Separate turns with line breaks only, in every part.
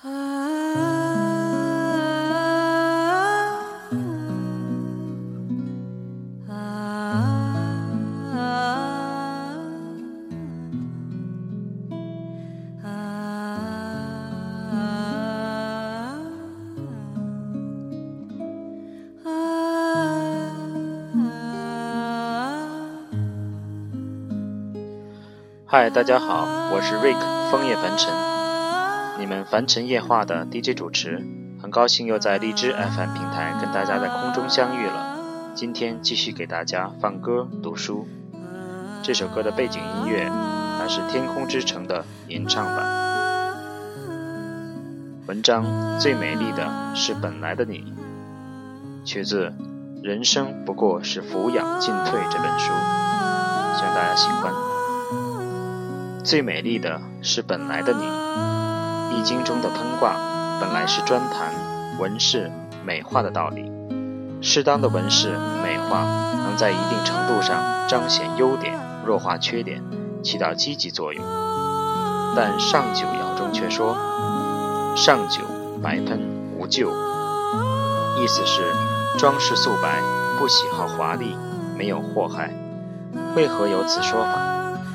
嗨，大家好，我是 Rick 枫叶凡尘，你们凡尘夜话的 DJ 主持，很高兴又在荔枝 FM 平台跟大家在空中相遇了。今天继续给大家放歌读书，这首歌的背景音乐还是《天空之城》的吟唱版。文章最美丽的是本来的你，取自《人生不过是俯仰进退》这本书，希望大家喜欢。最美丽的是本来的你，《易经》中的喷卦本来是专谈纹饰美化的道理。适当的纹饰美化能在一定程度上彰显优点，弱化缺点，起到积极作用。但上九爻中却说：“上九白喷无咎。”意思是装饰素白，不喜好华丽，没有祸害。为何有此说法？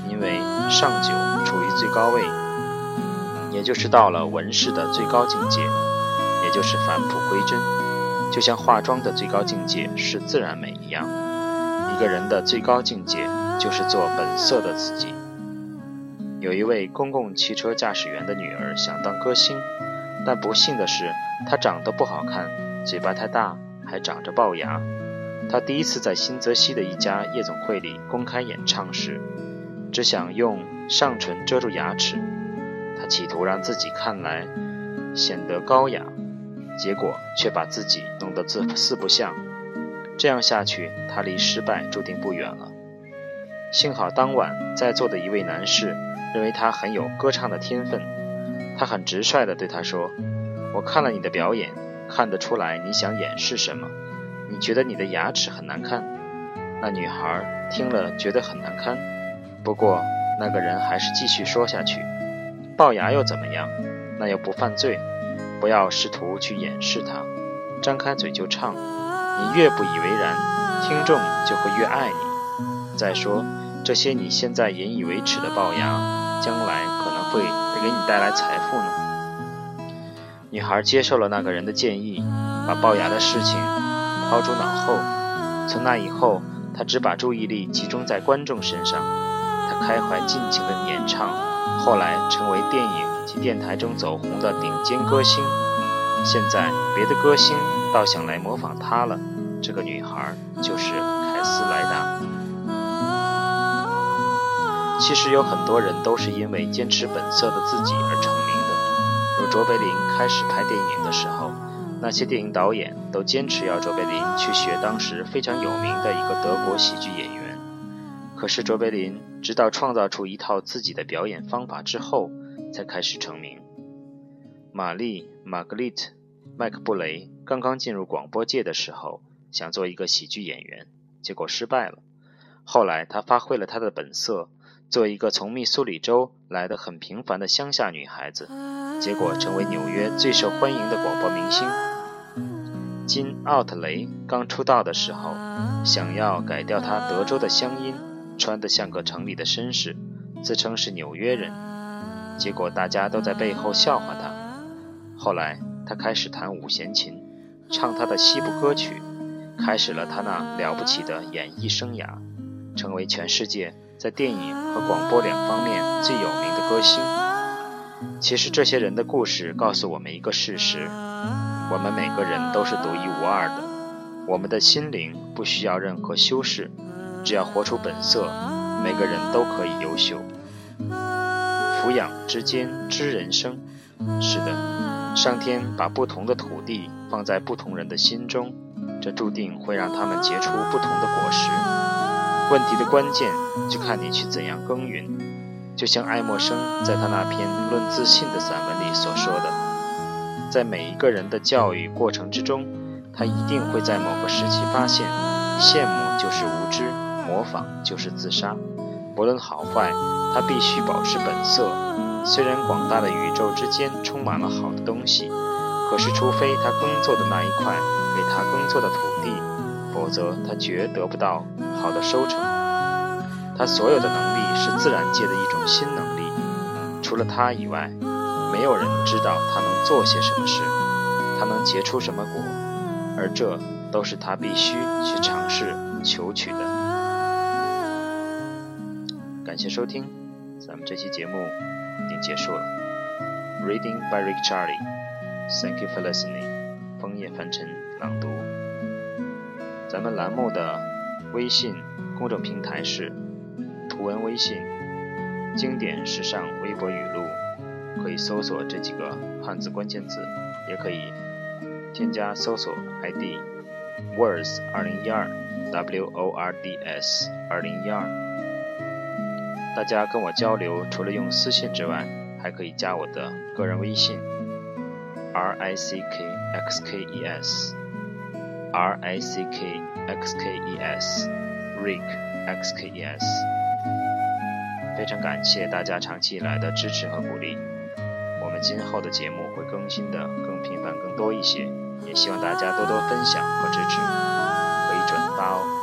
因为上九处于最高位，也就是到了纹饰的最高境界，也就是返璞归真，就像化妆的最高境界是自然美一样。一个人的最高境界就是做本色的自己。有一位公共汽车驾驶员的女儿想当歌星，但不幸的是，她长得不好看，嘴巴太大，还长着龅牙。她第一次在新泽西的一家夜总会里公开演唱时。只想用上唇遮住牙齿，他企图让自己看来显得高雅，结果却把自己弄得自四不像。这样下去，他离失败注定不远了。幸好当晚在座的一位男士认为他很有歌唱的天分，他很直率地对他说：“我看了你的表演，看得出来你想掩饰什么。你觉得你的牙齿很难看。”那女孩听了觉得很难堪。不过，那个人还是继续说下去：“龅牙又怎么样？那又不犯罪。不要试图去掩饰它，张开嘴就唱。你越不以为然，听众就会越爱你。再说，这些你现在引以为耻的龅牙，将来可能会给你带来财富呢。”女孩接受了那个人的建议，把龅牙的事情抛诸脑后。从那以后，她只把注意力集中在观众身上。开怀尽情的演唱，后来成为电影及电台中走红的顶尖歌星。现在别的歌星倒想来模仿他了。这个女孩就是凯斯莱达。其实有很多人都是因为坚持本色的自己而成名的。如卓别林开始拍电影的时候，那些电影导演都坚持要卓别林去学当时非常有名的一个德国喜剧演员。可是卓别林直到创造出一套自己的表演方法之后，才开始成名。玛丽·玛格丽特·麦克布雷刚刚进入广播界的时候，想做一个喜剧演员，结果失败了。后来她发挥了她的本色，做一个从密苏里州来的很平凡的乡下女孩子，结果成为纽约最受欢迎的广播明星。金·奥特雷刚出道的时候，想要改掉她德州的乡音。穿得像个城里的绅士，自称是纽约人，结果大家都在背后笑话他。后来他开始弹五弦琴，唱他的西部歌曲，开始了他那了不起的演艺生涯，成为全世界在电影和广播两方面最有名的歌星。其实这些人的故事告诉我们一个事实：我们每个人都是独一无二的，我们的心灵不需要任何修饰。只要活出本色，每个人都可以优秀。俯仰之间知人生，是的，上天把不同的土地放在不同人的心中，这注定会让他们结出不同的果实。问题的关键就看你去怎样耕耘。就像爱默生在他那篇《论自信》的散文里所说的，在每一个人的教育过程之中，他一定会在某个时期发现，羡慕就是无知。模仿就是自杀，不论好坏，他必须保持本色，虽然广大的宇宙之间充满了好的东西，可是除非他耕作的那一块为他耕作的土地，否则他绝得不到好的收成。他所有的能力是自然界的一种新能力，除了他以外，没有人知道他能做些什么事，他能结出什么果，而这都是他必须去尝试求取的。感谢收听，咱们这期节目已经结束了。Reading by Rick Charlie. Thank you for listening. 枫叶凡尘朗读。咱们栏目的微信公众平台是图文微信经典时尚微博语录，可以搜索这几个汉字关键字，也可以添加搜索 ID words 二零一二 W O R D S 二零一二。大家跟我交流，除了用私信之外，还可以加我的个人微信 R I C K X K E S R I C K X K E S Rick X K E S。非常感谢大家长期以来的支持和鼓励，我们今后的节目会更新的更频繁、更多一些，也希望大家多多分享和支持，可以转发哦。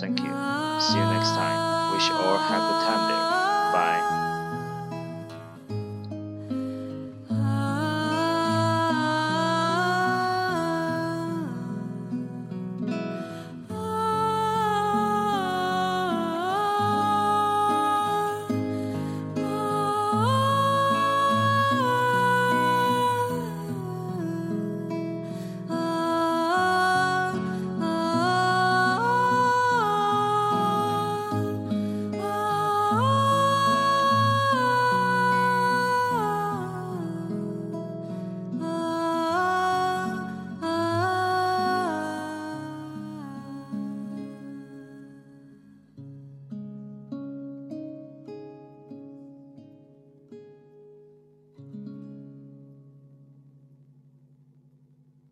Thank you. See you next time. Wish all have a time there. Bye.